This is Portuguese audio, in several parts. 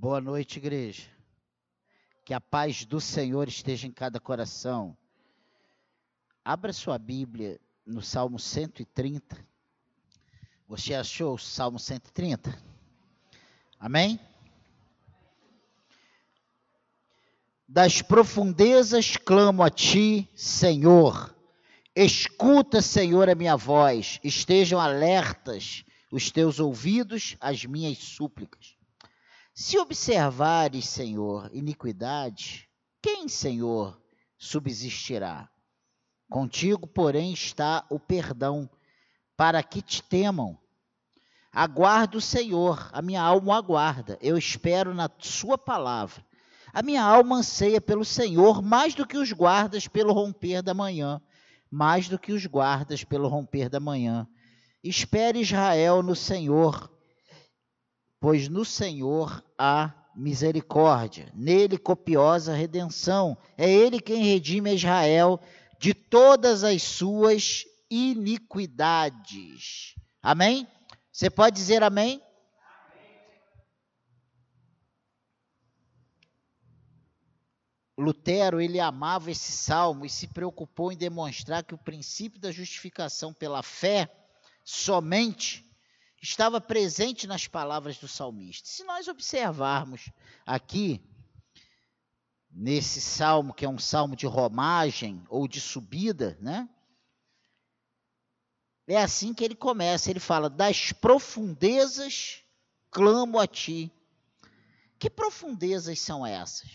Boa noite, igreja. Que a paz do Senhor esteja em cada coração. Abra sua Bíblia no Salmo 130. Você achou o Salmo 130? Amém? Das profundezas clamo a ti, Senhor. Escuta, Senhor, a minha voz. Estejam alertas os teus ouvidos às minhas súplicas. Se observares, Senhor, iniquidade, quem, Senhor, subsistirá? Contigo, porém, está o perdão, para que te temam. Aguardo o Senhor, a minha alma o aguarda, eu espero na Sua palavra. A minha alma anseia pelo Senhor mais do que os guardas pelo romper da manhã, mais do que os guardas pelo romper da manhã. Espere Israel no Senhor pois no Senhor há misericórdia, nele copiosa redenção. É ele quem redime Israel de todas as suas iniquidades. Amém? Você pode dizer amém? Lutero, ele amava esse salmo e se preocupou em demonstrar que o princípio da justificação pela fé somente estava presente nas palavras do salmista. Se nós observarmos aqui, nesse salmo, que é um salmo de romagem ou de subida, né? É assim que ele começa, ele fala: "Das profundezas clamo a ti". Que profundezas são essas?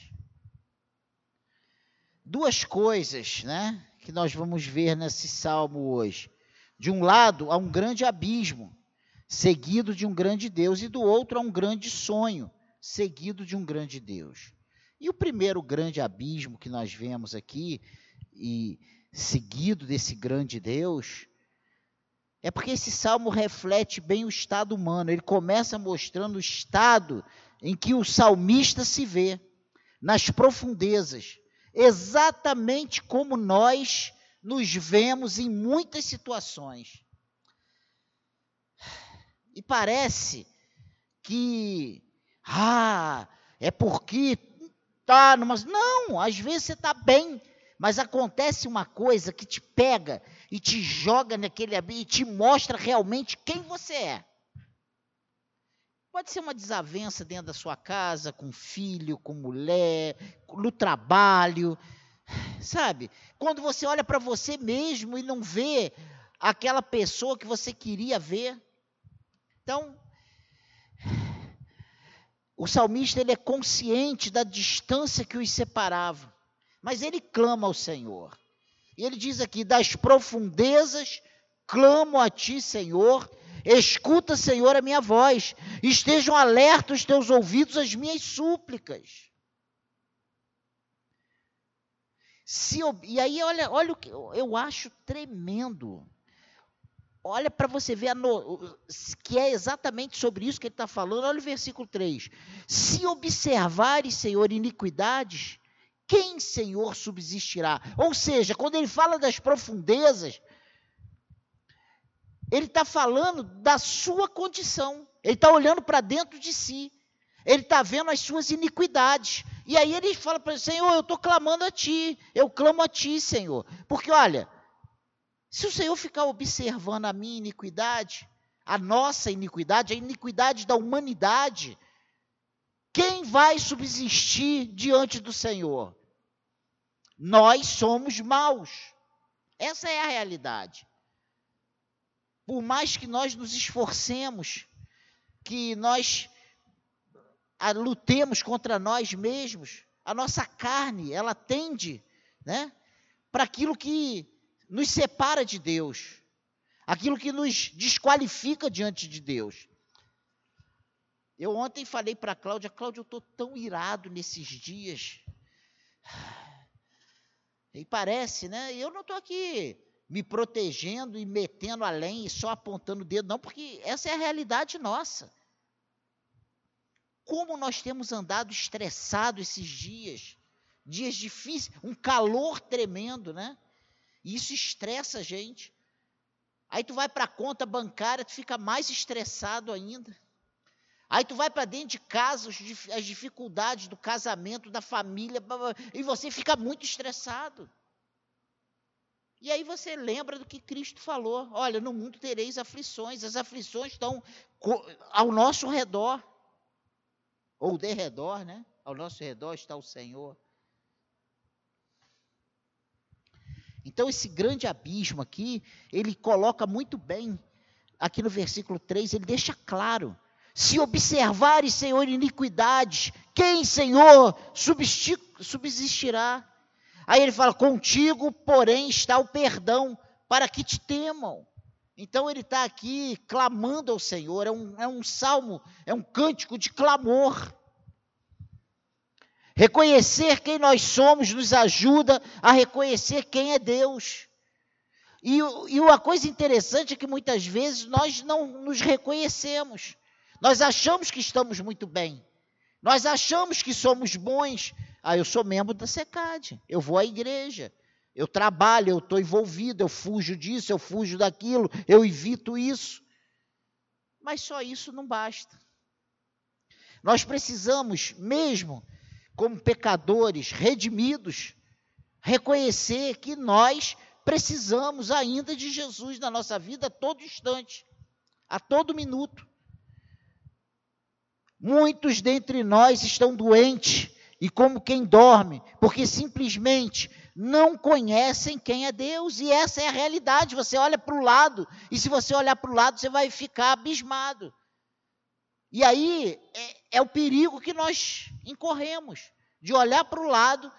Duas coisas, né, que nós vamos ver nesse salmo hoje. De um lado, há um grande abismo seguido de um grande Deus, e do outro a um grande sonho, seguido de um grande Deus. E o primeiro grande abismo que nós vemos aqui, e seguido desse grande Deus, é porque esse salmo reflete bem o estado humano. Ele começa mostrando o estado em que o salmista se vê, nas profundezas, exatamente como nós nos vemos em muitas situações. E parece que, ah, é porque tá numa. Não, às vezes você está bem, mas acontece uma coisa que te pega e te joga naquele e te mostra realmente quem você é. Pode ser uma desavença dentro da sua casa, com filho, com mulher, no trabalho, sabe? Quando você olha para você mesmo e não vê aquela pessoa que você queria ver. Então, o salmista ele é consciente da distância que os separava, mas ele clama ao Senhor. E ele diz aqui: das profundezas clamo a ti, Senhor. Escuta, Senhor, a minha voz. Estejam alertos os teus ouvidos às minhas súplicas. Se, e aí, olha, olha o que eu acho tremendo. Olha para você ver no, que é exatamente sobre isso que ele está falando. Olha o versículo 3. Se observares, Senhor, iniquidades, quem, Senhor, subsistirá? Ou seja, quando ele fala das profundezas, ele está falando da sua condição. Ele está olhando para dentro de si. Ele está vendo as suas iniquidades. E aí ele fala para ele, Senhor, eu estou clamando a Ti. Eu clamo a Ti, Senhor. Porque, olha, se o Senhor ficar observando a minha iniquidade, a nossa iniquidade, a iniquidade da humanidade, quem vai subsistir diante do Senhor? Nós somos maus. Essa é a realidade. Por mais que nós nos esforcemos, que nós lutemos contra nós mesmos, a nossa carne, ela tende, né, para aquilo que nos separa de Deus, aquilo que nos desqualifica diante de Deus. Eu ontem falei para a Cláudia, Cláudia, eu estou tão irado nesses dias. E parece, né? Eu não estou aqui me protegendo e metendo além e só apontando o dedo, não, porque essa é a realidade nossa. Como nós temos andado estressado esses dias, dias difíceis, um calor tremendo, né? E isso estressa a gente. Aí tu vai para a conta bancária, tu fica mais estressado ainda. Aí tu vai para dentro de casa, as dificuldades do casamento, da família, e você fica muito estressado. E aí você lembra do que Cristo falou: olha, no mundo tereis aflições, as aflições estão ao nosso redor, ou de redor, né? Ao nosso redor está o Senhor. Então, esse grande abismo aqui, ele coloca muito bem, aqui no versículo 3, ele deixa claro se observares, Senhor, iniquidades, quem, Senhor, subsistirá? Aí ele fala: Contigo, porém, está o perdão, para que te temam. Então ele está aqui clamando ao Senhor, é um, é um salmo, é um cântico de clamor. Reconhecer quem nós somos nos ajuda a reconhecer quem é Deus. E, e uma coisa interessante é que muitas vezes nós não nos reconhecemos. Nós achamos que estamos muito bem. Nós achamos que somos bons. Ah, eu sou membro da SECAD, eu vou à igreja, eu trabalho, eu estou envolvido, eu fujo disso, eu fujo daquilo, eu evito isso. Mas só isso não basta. Nós precisamos, mesmo como pecadores redimidos, reconhecer que nós precisamos ainda de Jesus na nossa vida a todo instante, a todo minuto. Muitos dentre nós estão doentes e como quem dorme, porque simplesmente não conhecem quem é Deus, e essa é a realidade. Você olha para o lado, e se você olhar para o lado, você vai ficar abismado. E aí é, é o perigo que nós incorremos, de olhar para o lado,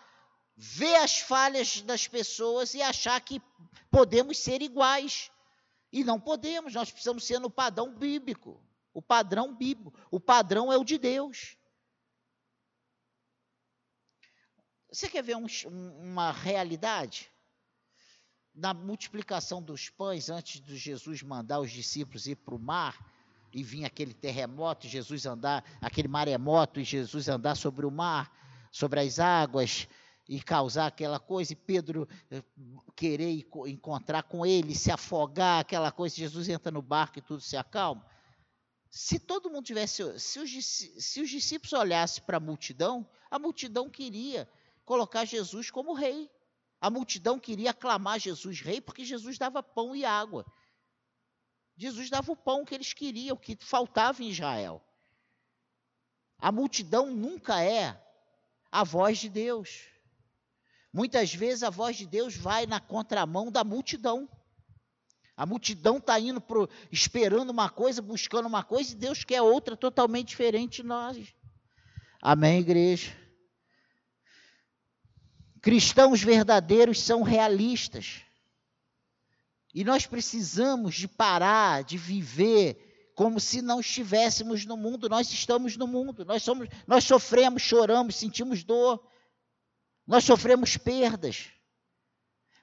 ver as falhas das pessoas e achar que podemos ser iguais. E não podemos, nós precisamos ser no padrão bíblico. O padrão bíblico, o padrão é o de Deus. Você quer ver um, uma realidade? Na multiplicação dos pães, antes de Jesus mandar os discípulos ir para o mar, e vir aquele terremoto, e Jesus andar, aquele maremoto, e Jesus andar sobre o mar, sobre as águas, e causar aquela coisa, e Pedro eh, querer encontrar com ele, se afogar, aquela coisa, Jesus entra no barco e tudo se acalma. Se todo mundo tivesse, se os, se os discípulos olhassem para a multidão, a multidão queria colocar Jesus como rei. A multidão queria aclamar Jesus rei porque Jesus dava pão e água. Jesus dava o pão que eles queriam, que faltava em Israel. A multidão nunca é a voz de Deus. Muitas vezes a voz de Deus vai na contramão da multidão. A multidão está indo pro, esperando uma coisa, buscando uma coisa, e Deus quer outra totalmente diferente de nós. Amém, igreja? Cristãos verdadeiros são realistas. E nós precisamos de parar de viver como se não estivéssemos no mundo. Nós estamos no mundo. Nós somos, nós sofremos, choramos, sentimos dor. Nós sofremos perdas.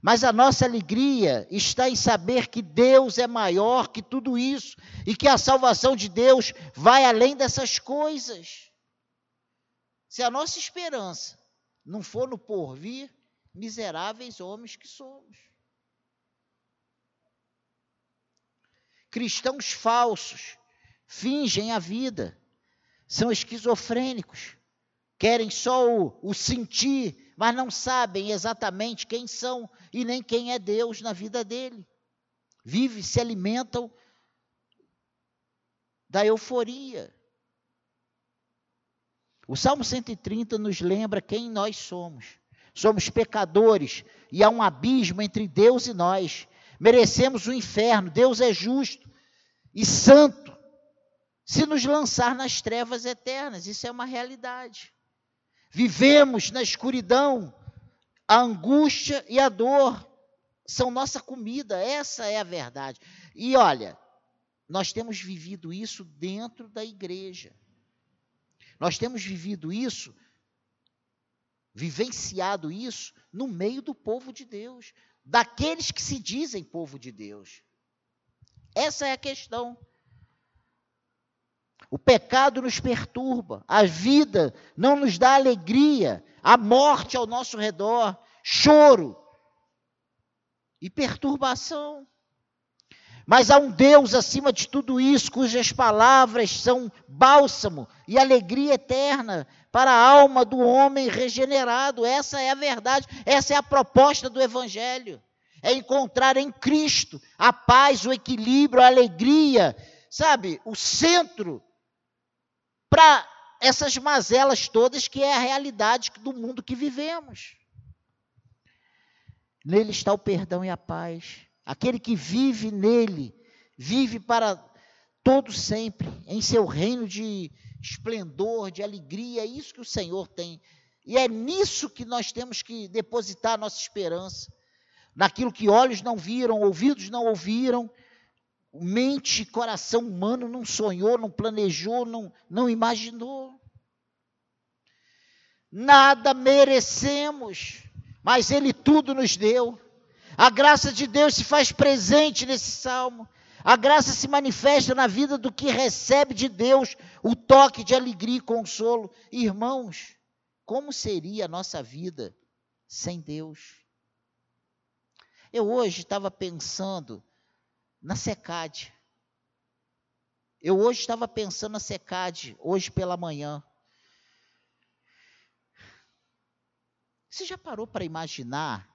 Mas a nossa alegria está em saber que Deus é maior que tudo isso e que a salvação de Deus vai além dessas coisas. Se a nossa esperança não for no porvir, miseráveis homens que somos. Cristãos falsos fingem a vida, são esquizofrênicos, querem só o, o sentir mas não sabem exatamente quem são e nem quem é Deus na vida dele. Vivem, se alimentam da euforia. O Salmo 130 nos lembra quem nós somos. Somos pecadores e há um abismo entre Deus e nós. Merecemos o inferno. Deus é justo e santo se nos lançar nas trevas eternas. Isso é uma realidade. Vivemos na escuridão, a angústia e a dor são nossa comida, essa é a verdade. E olha, nós temos vivido isso dentro da igreja. Nós temos vivido isso, vivenciado isso no meio do povo de Deus, daqueles que se dizem povo de Deus. Essa é a questão. O pecado nos perturba, a vida não nos dá alegria, a morte ao nosso redor, choro e perturbação. Mas há um Deus acima de tudo isso, cujas palavras são bálsamo e alegria eterna para a alma do homem regenerado. Essa é a verdade, essa é a proposta do Evangelho. É encontrar em Cristo a paz, o equilíbrio, a alegria, sabe, o centro para essas mazelas todas que é a realidade do mundo que vivemos. Nele está o perdão e a paz. Aquele que vive nele, vive para todo sempre, em seu reino de esplendor, de alegria, é isso que o Senhor tem. E é nisso que nós temos que depositar nossa esperança. Naquilo que olhos não viram, ouvidos não ouviram, mente e coração humano não sonhou, não planejou, não, não imaginou. Nada merecemos, mas Ele tudo nos deu. A graça de Deus se faz presente nesse salmo. A graça se manifesta na vida do que recebe de Deus o toque de alegria e consolo. Irmãos, como seria a nossa vida sem Deus? Eu hoje estava pensando na SECAD. Eu hoje estava pensando na SECAD, hoje pela manhã. Você já parou para imaginar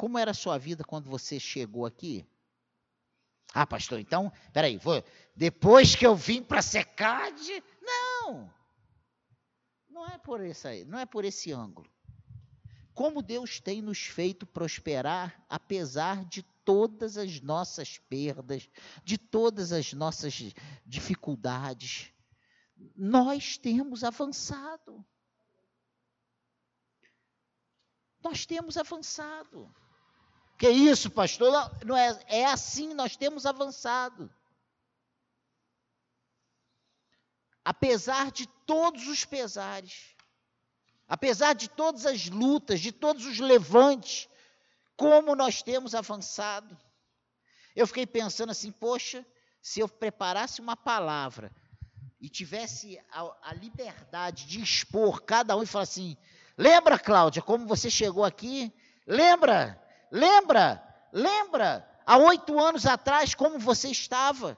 como era a sua vida quando você chegou aqui? Ah, pastor, então, peraí, vou, depois que eu vim para a SECAD, não. Não é por esse, não é por esse ângulo. Como Deus tem nos feito prosperar apesar de todas as nossas perdas, de todas as nossas dificuldades. Nós temos avançado. Nós temos avançado. Que isso, pastor? Não é, é assim, nós temos avançado. Apesar de todos os pesares, apesar de todas as lutas, de todos os levantes, como nós temos avançado. Eu fiquei pensando assim, poxa, se eu preparasse uma palavra e tivesse a, a liberdade de expor cada um e falar assim: lembra, Cláudia, como você chegou aqui? Lembra? Lembra? Lembra? Há oito anos atrás, como você estava?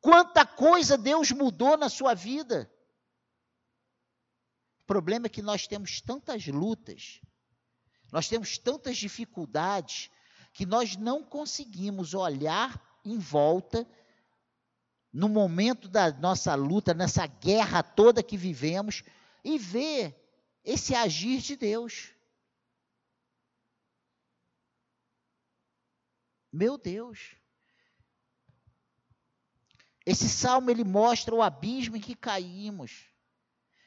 Quanta coisa Deus mudou na sua vida. O problema é que nós temos tantas lutas, nós temos tantas dificuldades, que nós não conseguimos olhar em volta, no momento da nossa luta, nessa guerra toda que vivemos, e ver esse agir de Deus. Meu Deus. Esse salmo ele mostra o abismo em que caímos,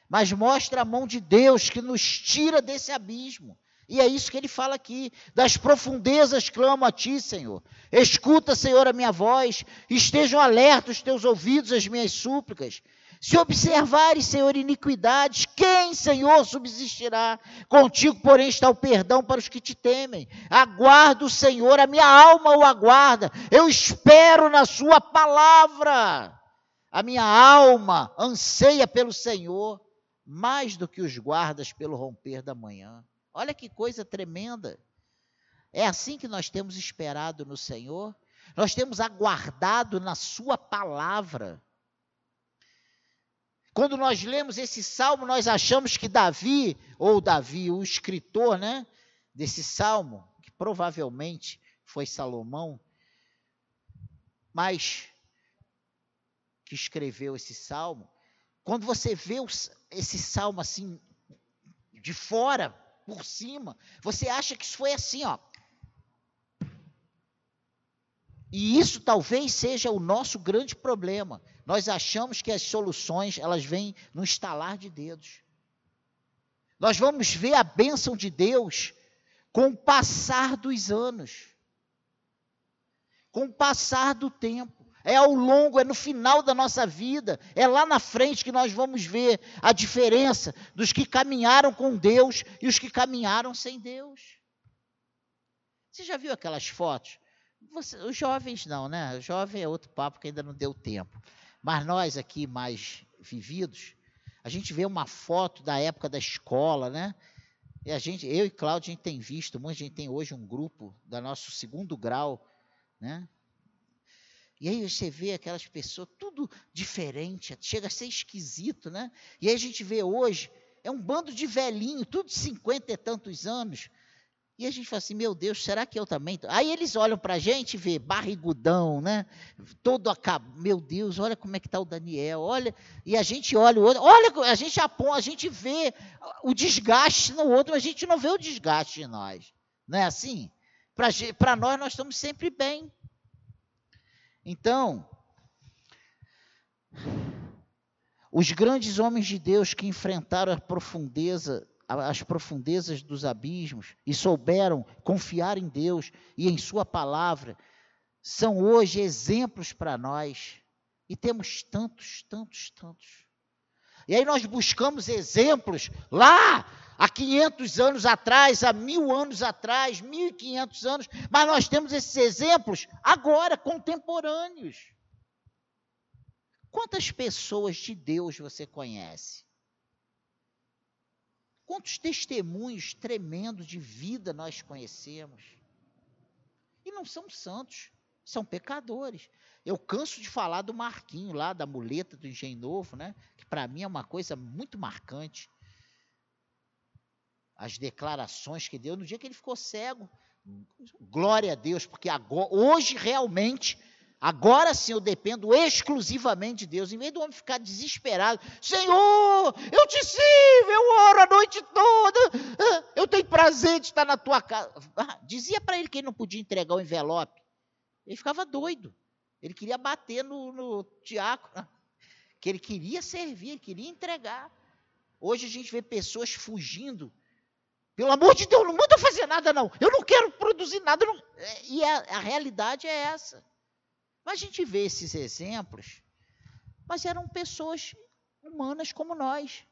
mas mostra a mão de Deus que nos tira desse abismo. E é isso que ele fala aqui: das profundezas clamo a ti, Senhor. Escuta, Senhor, a minha voz, estejam alertos os teus ouvidos às minhas súplicas. Se observares, Senhor, iniquidades, quem, Senhor, subsistirá? Contigo, porém, está o perdão para os que te temem. Aguardo o Senhor, a minha alma o aguarda. Eu espero na Sua palavra. A minha alma anseia pelo Senhor, mais do que os guardas pelo romper da manhã. Olha que coisa tremenda. É assim que nós temos esperado no Senhor. Nós temos aguardado na Sua palavra. Quando nós lemos esse salmo, nós achamos que Davi, ou Davi, o escritor né, desse salmo, que provavelmente foi Salomão, mas que escreveu esse salmo, quando você vê esse salmo assim, de fora, por cima, você acha que isso foi assim, ó. E isso talvez seja o nosso grande problema. Nós achamos que as soluções, elas vêm no estalar de dedos. Nós vamos ver a bênção de Deus com o passar dos anos. Com o passar do tempo. É ao longo, é no final da nossa vida, é lá na frente que nós vamos ver a diferença dos que caminharam com Deus e os que caminharam sem Deus. Você já viu aquelas fotos você, os jovens não, né? O jovem é outro papo que ainda não deu tempo. Mas nós aqui mais vividos, a gente vê uma foto da época da escola, né? E a gente, eu e Cláudio, a gente tem visto, muita gente tem hoje um grupo da nosso segundo grau né? E aí você vê aquelas pessoas, tudo diferente, chega a ser esquisito, né? E aí a gente vê hoje, é um bando de velhinho, tudo de cinquenta e tantos anos. E a gente fala assim, meu Deus, será que eu também? Aí eles olham para a gente e vê barrigudão, né? Todo acabado. Meu Deus, olha como é que está o Daniel, olha. E a gente olha o outro, olha, a gente aponta, a gente vê o desgaste no outro, mas a gente não vê o desgaste em nós. Não é assim? Para nós, nós estamos sempre bem. Então, os grandes homens de Deus que enfrentaram a profundeza, as profundezas dos abismos e souberam confiar em Deus e em Sua palavra, são hoje exemplos para nós. E temos tantos, tantos, tantos. E aí nós buscamos exemplos lá há 500 anos atrás, há mil anos atrás, 1.500 anos, mas nós temos esses exemplos agora, contemporâneos. Quantas pessoas de Deus você conhece? Quantos testemunhos tremendos de vida nós conhecemos? E não são santos, são pecadores. Eu canso de falar do Marquinho lá, da muleta do Engenho Novo, né? que para mim é uma coisa muito marcante as declarações que deu no dia que ele ficou cego. Glória a Deus, porque agora, hoje realmente, agora sim eu dependo exclusivamente de Deus. Em vez do homem ficar desesperado, Senhor, eu te sirvo, eu oro a noite toda, eu tenho prazer de estar na tua casa. Ah, dizia para ele que ele não podia entregar o envelope. Ele ficava doido. Ele queria bater no, no diácono, que ele queria servir, ele queria entregar. Hoje a gente vê pessoas fugindo pelo amor de Deus, não manda fazer nada, não. Eu não quero produzir nada. Não. É, e a, a realidade é essa. Mas a gente vê esses exemplos, mas eram pessoas humanas como nós.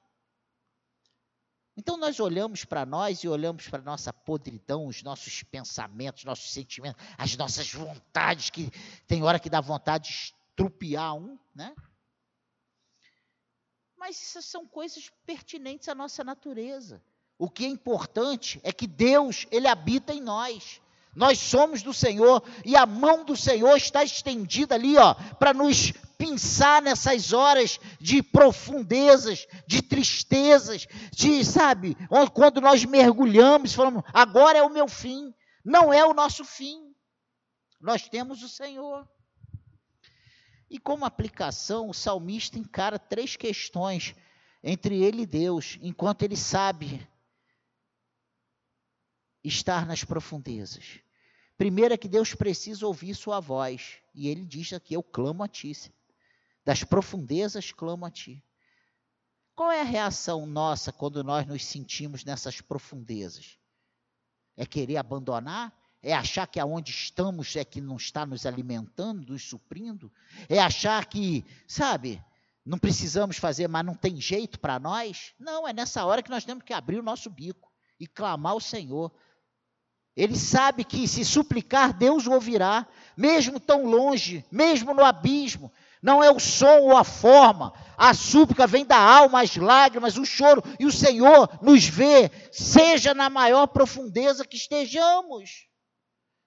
Então nós olhamos para nós e olhamos para a nossa podridão, os nossos pensamentos, nossos sentimentos, as nossas vontades, que tem hora que dá vontade de estrupiar um, né? Mas essas são coisas pertinentes à nossa natureza. O que é importante é que Deus, ele habita em nós. Nós somos do Senhor e a mão do Senhor está estendida ali, ó, para nos pensar nessas horas de profundezas, de tristezas, de, sabe, quando nós mergulhamos, falamos, agora é o meu fim. Não é o nosso fim. Nós temos o Senhor. E como aplicação, o salmista encara três questões entre ele e Deus, enquanto ele sabe estar nas profundezas. Primeiro é que Deus precisa ouvir sua voz. E ele diz aqui: Eu clamo a ti. Das profundezas clamo a ti. Qual é a reação nossa quando nós nos sentimos nessas profundezas? É querer abandonar? É achar que aonde estamos é que não está nos alimentando, nos suprindo? É achar que, sabe, não precisamos fazer, mas não tem jeito para nós? Não, é nessa hora que nós temos que abrir o nosso bico e clamar ao Senhor. Ele sabe que se suplicar, Deus o ouvirá, mesmo tão longe, mesmo no abismo. Não é o som ou a forma, a súplica vem da alma, as lágrimas, o choro, e o Senhor nos vê, seja na maior profundeza que estejamos.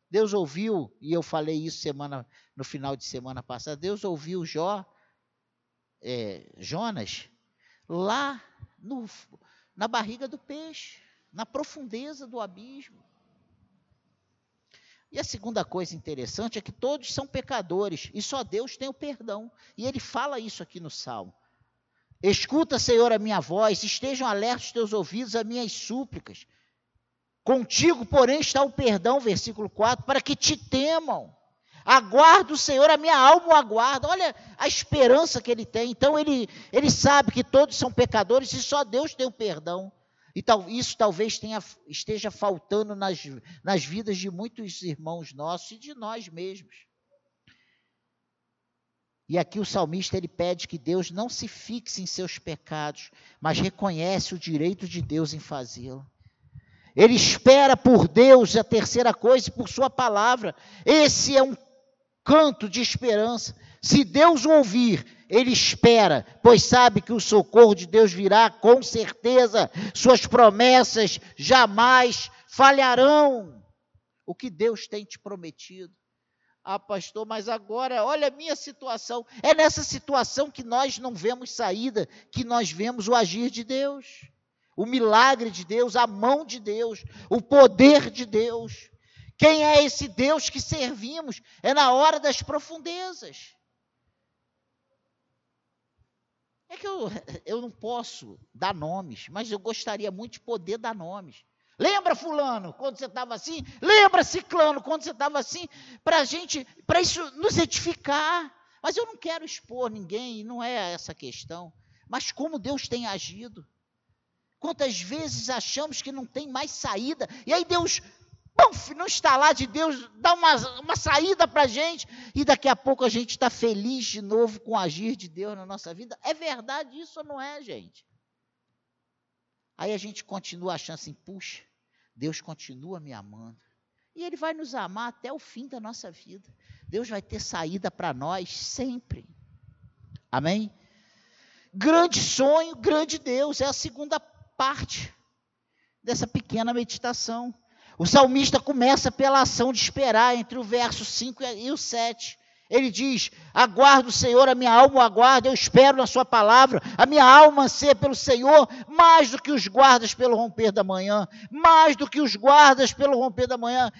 Deus ouviu, e eu falei isso semana, no final de semana passada, Deus ouviu Jó, é, Jonas, lá no, na barriga do peixe, na profundeza do abismo. E a segunda coisa interessante é que todos são pecadores e só Deus tem o perdão. E ele fala isso aqui no Salmo. Escuta, Senhor, a minha voz, estejam alertos os teus ouvidos às minhas súplicas. Contigo, porém, está o perdão, versículo 4, para que te temam. Aguardo o Senhor, a minha alma o aguarda. Olha a esperança que ele tem. Então, ele, ele sabe que todos são pecadores e só Deus tem o perdão. E tal, isso talvez tenha, esteja faltando nas, nas vidas de muitos irmãos nossos e de nós mesmos. E aqui o salmista ele pede que Deus não se fixe em seus pecados, mas reconhece o direito de Deus em fazê-lo. Ele espera por Deus a terceira coisa, por sua palavra. Esse é um canto de esperança. Se Deus o ouvir, ele espera, pois sabe que o socorro de Deus virá com certeza, suas promessas jamais falharão. O que Deus tem te prometido, Ah, pastor, mas agora, olha a minha situação. É nessa situação que nós não vemos saída, que nós vemos o agir de Deus, o milagre de Deus, a mão de Deus, o poder de Deus. Quem é esse Deus que servimos? É na hora das profundezas. É que eu, eu não posso dar nomes, mas eu gostaria muito de poder dar nomes. Lembra, fulano, quando você estava assim? Lembra, ciclano, quando você estava assim? Para gente, para isso nos edificar. Mas eu não quero expor ninguém, não é essa a questão. Mas como Deus tem agido. Quantas vezes achamos que não tem mais saída, e aí Deus, pum, no estalar de Deus, dá uma, uma saída para a gente, e daqui a pouco a gente está feliz de novo com o agir de Deus na nossa vida. É verdade isso ou não é, gente? Aí a gente continua achando assim, puxa, Deus continua me amando. E Ele vai nos amar até o fim da nossa vida. Deus vai ter saída para nós sempre. Amém? Grande sonho, grande Deus. É a segunda parte dessa pequena meditação. O salmista começa pela ação de esperar entre o verso 5 e o 7. Ele diz: Aguardo o Senhor, a minha alma o aguarda, eu espero na Sua palavra, a minha alma anseia pelo Senhor, mais do que os guardas pelo romper da manhã, mais do que os guardas pelo romper da manhã.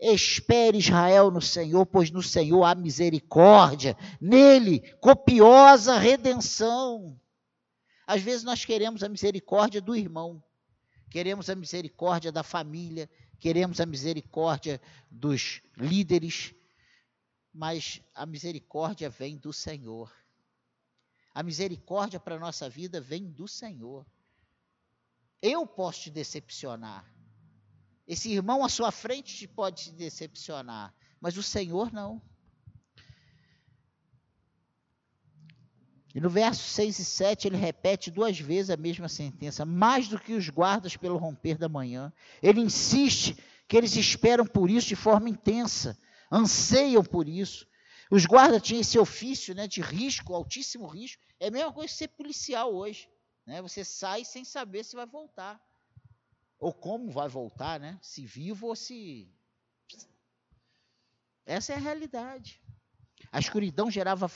Espere Israel no Senhor, pois no Senhor há misericórdia, nele copiosa redenção. Às vezes nós queremos a misericórdia do irmão, queremos a misericórdia da família, queremos a misericórdia dos líderes, mas a misericórdia vem do Senhor. A misericórdia para a nossa vida vem do Senhor. Eu posso te decepcionar. Esse irmão à sua frente pode te decepcionar, mas o Senhor não. E no verso 6 e 7 ele repete duas vezes a mesma sentença, mais do que os guardas pelo romper da manhã. Ele insiste que eles esperam por isso de forma intensa anseiam por isso. Os guardas tinham esse ofício né, de risco, altíssimo risco. É a mesma coisa que ser policial hoje. Né? Você sai sem saber se vai voltar. Ou como vai voltar, né? Se vivo ou se. Essa é a realidade. A escuridão gerava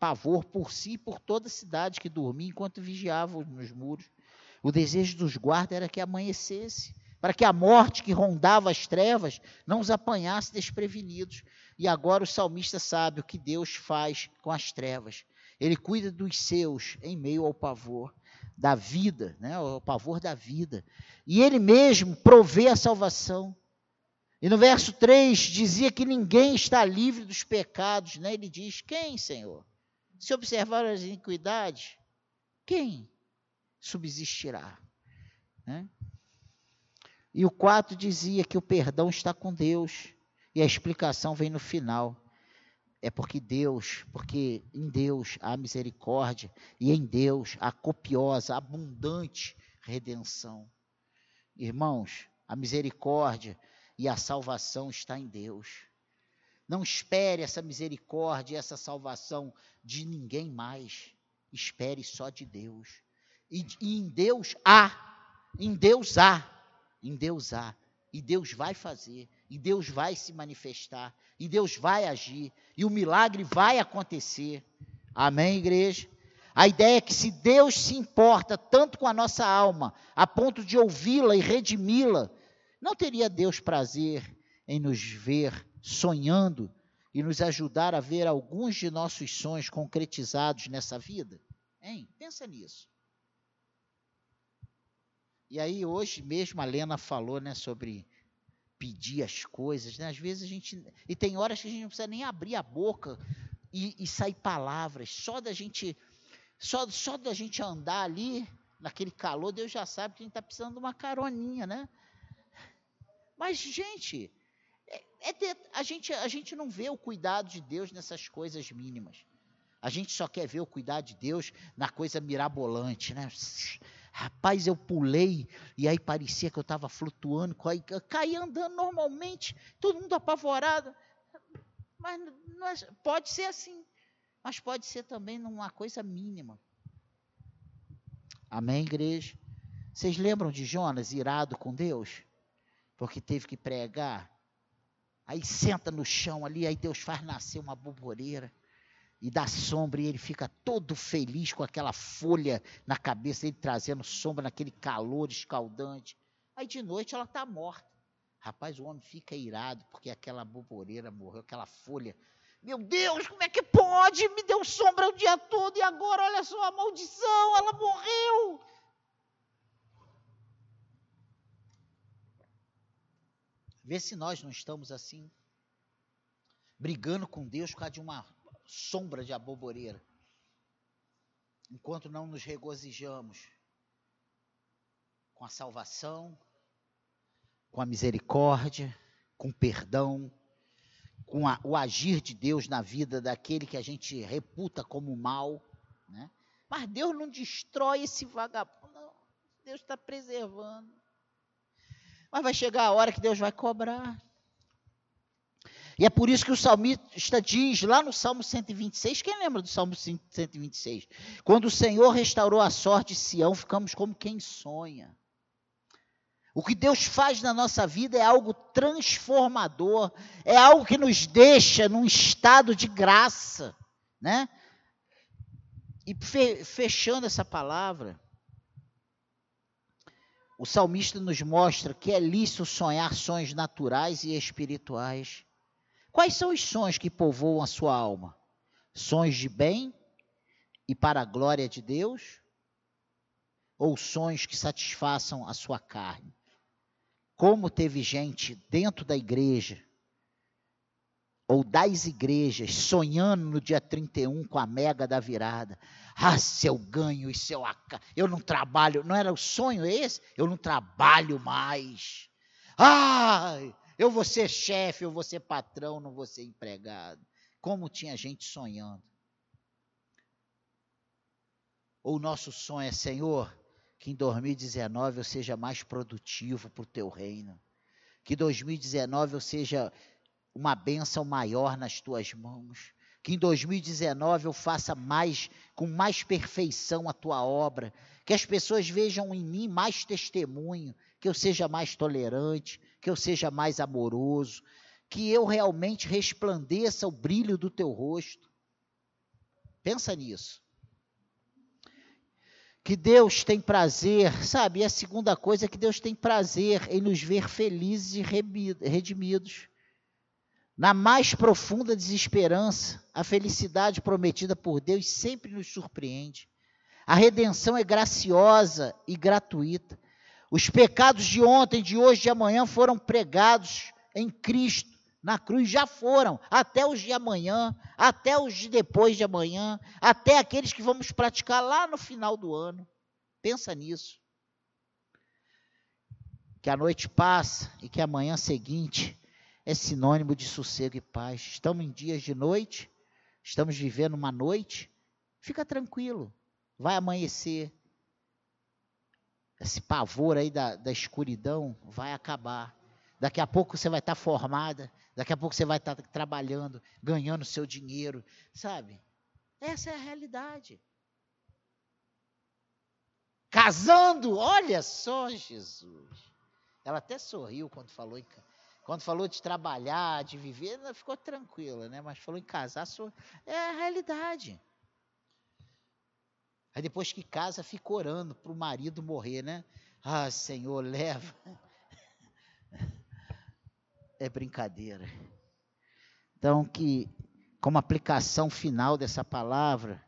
pavor por si e por toda a cidade que dormia enquanto vigiavam nos muros. O desejo dos guardas era que amanhecesse para que a morte que rondava as trevas não os apanhasse desprevenidos. E agora o salmista sabe o que Deus faz com as trevas. Ele cuida dos seus em meio ao pavor da vida, né? o pavor da vida. E ele mesmo provê a salvação. E no verso 3 dizia que ninguém está livre dos pecados, né? Ele diz: "Quem, Senhor? Se observar as iniquidades, quem subsistirá?" Né? E o 4 dizia que o perdão está com Deus. E a explicação vem no final. É porque Deus, porque em Deus há misericórdia e em Deus há copiosa, abundante redenção. Irmãos, a misericórdia e a salvação está em Deus. Não espere essa misericórdia essa salvação de ninguém mais. Espere só de Deus. E, e em Deus há, em Deus há em Deus há. E Deus vai fazer, e Deus vai se manifestar, e Deus vai agir, e o milagre vai acontecer. Amém, igreja? A ideia é que se Deus se importa tanto com a nossa alma, a ponto de ouvi-la e redimi-la, não teria Deus prazer em nos ver sonhando e nos ajudar a ver alguns de nossos sonhos concretizados nessa vida? Hein? Pensa nisso. E aí hoje mesmo a Lena falou, né, sobre pedir as coisas, né? Às vezes a gente e tem horas que a gente não precisa nem abrir a boca e, e sair palavras, só da gente só só da gente andar ali naquele calor, Deus já sabe que a gente está precisando de uma caroninha, né? Mas gente, é, é de, a gente a gente não vê o cuidado de Deus nessas coisas mínimas. A gente só quer ver o cuidado de Deus na coisa mirabolante, né? Rapaz, eu pulei e aí parecia que eu estava flutuando, caí andando normalmente, todo mundo apavorado. Mas é, pode ser assim, mas pode ser também numa coisa mínima. Amém, igreja? Vocês lembram de Jonas irado com Deus? Porque teve que pregar Aí senta no chão ali, aí Deus faz nascer uma borboreira e dá sombra e ele fica todo feliz com aquela folha na cabeça, ele trazendo sombra naquele calor escaldante. Aí de noite ela está morta. Rapaz, o homem fica irado porque aquela borboreira morreu, aquela folha. Meu Deus, como é que pode? Me deu sombra o dia todo e agora, olha só a maldição, ela morreu. Vê se nós não estamos assim, brigando com Deus por causa de uma sombra de aboboreira. Enquanto não nos regozijamos com a salvação, com a misericórdia, com o perdão, com a, o agir de Deus na vida daquele que a gente reputa como mal, né? Mas Deus não destrói esse vagabundo, não. Deus está preservando. Mas vai chegar a hora que Deus vai cobrar. E é por isso que o salmista diz lá no Salmo 126, quem lembra do Salmo 126? Quando o Senhor restaurou a sorte de Sião, ficamos como quem sonha. O que Deus faz na nossa vida é algo transformador, é algo que nos deixa num estado de graça, né? E fechando essa palavra, o salmista nos mostra que é lícito sonhar sonhos naturais e espirituais. Quais são os sonhos que povoam a sua alma? Sonhos de bem e para a glória de Deus? Ou sonhos que satisfaçam a sua carne? Como teve gente dentro da igreja, ou das igrejas, sonhando no dia 31 com a mega da virada. Ah, se eu ganho e se eu, eu não trabalho, não era o sonho esse? Eu não trabalho mais. Ah, eu vou ser chefe, eu vou ser patrão, não vou ser empregado. Como tinha gente sonhando. Ou o nosso sonho é, Senhor, que em 2019 eu seja mais produtivo para o teu reino. Que 2019 eu seja uma bênção maior nas tuas mãos. Que em 2019 eu faça mais, com mais perfeição a tua obra. Que as pessoas vejam em mim mais testemunho. Que eu seja mais tolerante. Que eu seja mais amoroso. Que eu realmente resplandeça o brilho do teu rosto. Pensa nisso que Deus tem prazer, sabe? E a segunda coisa é que Deus tem prazer em nos ver felizes e redimidos. Na mais profunda desesperança, a felicidade prometida por Deus sempre nos surpreende. A redenção é graciosa e gratuita. Os pecados de ontem, de hoje, de amanhã foram pregados em Cristo na cruz já foram, até os de amanhã, até os de depois de amanhã, até aqueles que vamos praticar lá no final do ano. Pensa nisso. Que a noite passa e que a manhã seguinte é sinônimo de sossego e paz. Estamos em dias de noite, estamos vivendo uma noite, fica tranquilo, vai amanhecer. Esse pavor aí da, da escuridão vai acabar. Daqui a pouco você vai estar formada, daqui a pouco você vai estar trabalhando, ganhando seu dinheiro, sabe? Essa é a realidade. Casando, olha só, Jesus. Ela até sorriu quando falou em, quando falou de trabalhar, de viver, ela ficou tranquila, né? Mas falou em casar, é a realidade. Aí depois que casa, fica orando para o marido morrer, né? Ah, Senhor, leva é brincadeira. Então, que como aplicação final dessa palavra,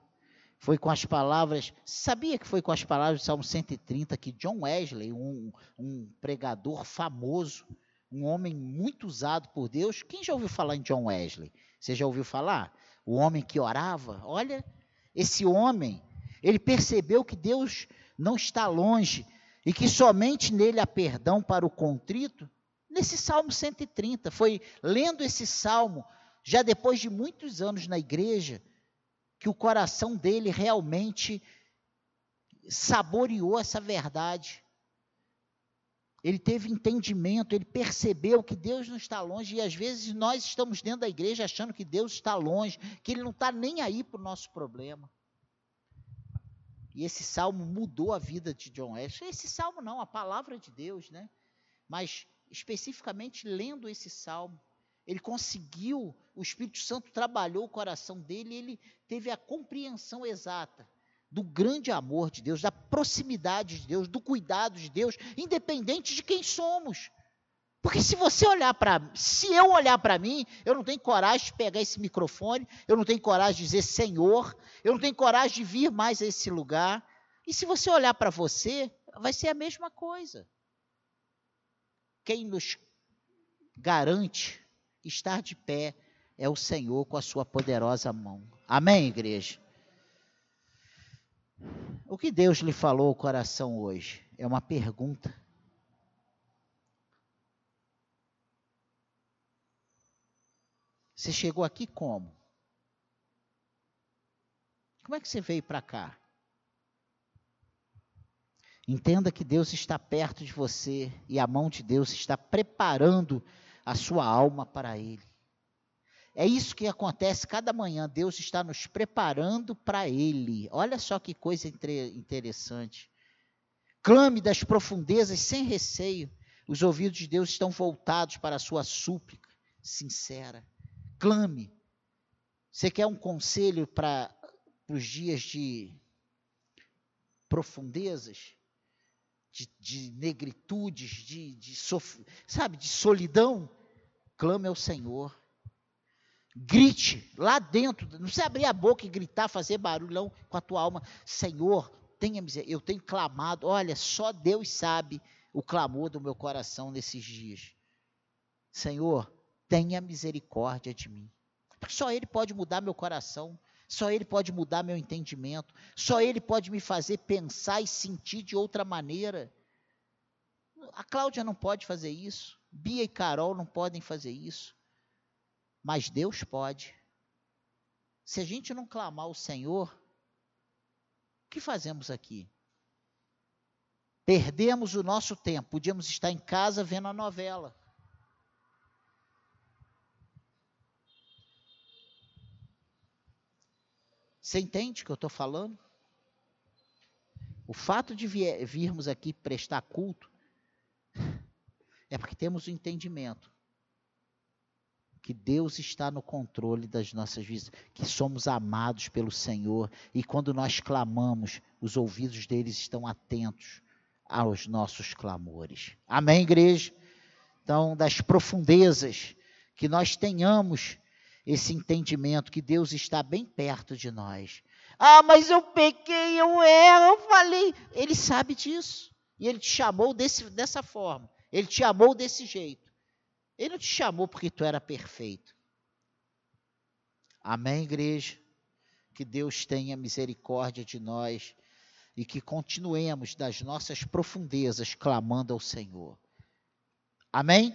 foi com as palavras. Sabia que foi com as palavras do Salmo 130 que John Wesley, um, um pregador famoso, um homem muito usado por Deus. Quem já ouviu falar em John Wesley? Você já ouviu falar? O homem que orava? Olha, esse homem, ele percebeu que Deus não está longe e que somente nele há perdão para o contrito nesse Salmo 130. Foi lendo esse salmo, já depois de muitos anos na igreja, que o coração dele realmente saboreou essa verdade. Ele teve entendimento, ele percebeu que Deus não está longe, e às vezes nós estamos dentro da igreja achando que Deus está longe, que Ele não está nem aí para o nosso problema. E esse salmo mudou a vida de John Wesley. Esse salmo não, a palavra de Deus, né? Mas especificamente lendo esse salmo, Ele conseguiu, o Espírito Santo trabalhou o coração dele ele teve a compreensão exata do grande amor de Deus, da proximidade de Deus, do cuidado de Deus, independente de quem somos. Porque se você olhar para, se eu olhar para mim, eu não tenho coragem de pegar esse microfone, eu não tenho coragem de dizer Senhor, eu não tenho coragem de vir mais a esse lugar. E se você olhar para você, vai ser a mesma coisa. Quem nos garante estar de pé é o Senhor com a sua poderosa mão. Amém, igreja? O que Deus lhe falou ao coração hoje? É uma pergunta. Você chegou aqui como? Como é que você veio para cá? Entenda que Deus está perto de você e a mão de Deus está preparando a sua alma para Ele. É isso que acontece cada manhã. Deus está nos preparando para Ele. Olha só que coisa interessante. Clame das profundezas sem receio. Os ouvidos de Deus estão voltados para a sua súplica sincera. Clame. Você quer um conselho para os dias de profundezas? de, de negritudes, de, de sabe, de solidão, clame ao Senhor. Grite lá dentro, não precisa abrir a boca e gritar, fazer barulhão com a tua alma. Senhor, tenha misericórdia. Eu tenho clamado, olha, só Deus sabe o clamor do meu coração nesses dias. Senhor, tenha misericórdia de mim. Porque só Ele pode mudar meu coração. Só Ele pode mudar meu entendimento. Só Ele pode me fazer pensar e sentir de outra maneira. A Cláudia não pode fazer isso. Bia e Carol não podem fazer isso. Mas Deus pode. Se a gente não clamar o Senhor, o que fazemos aqui? Perdemos o nosso tempo. Podíamos estar em casa vendo a novela. Você entende o que eu estou falando? O fato de virmos aqui prestar culto é porque temos o entendimento que Deus está no controle das nossas vidas, que somos amados pelo Senhor e quando nós clamamos, os ouvidos deles estão atentos aos nossos clamores. Amém, igreja? Então, das profundezas, que nós tenhamos esse entendimento que Deus está bem perto de nós. Ah, mas eu pequei, eu erro, eu falei. Ele sabe disso. E ele te chamou desse, dessa forma. Ele te amou desse jeito. Ele não te chamou porque tu era perfeito. Amém, igreja? Que Deus tenha misericórdia de nós e que continuemos das nossas profundezas clamando ao Senhor. Amém?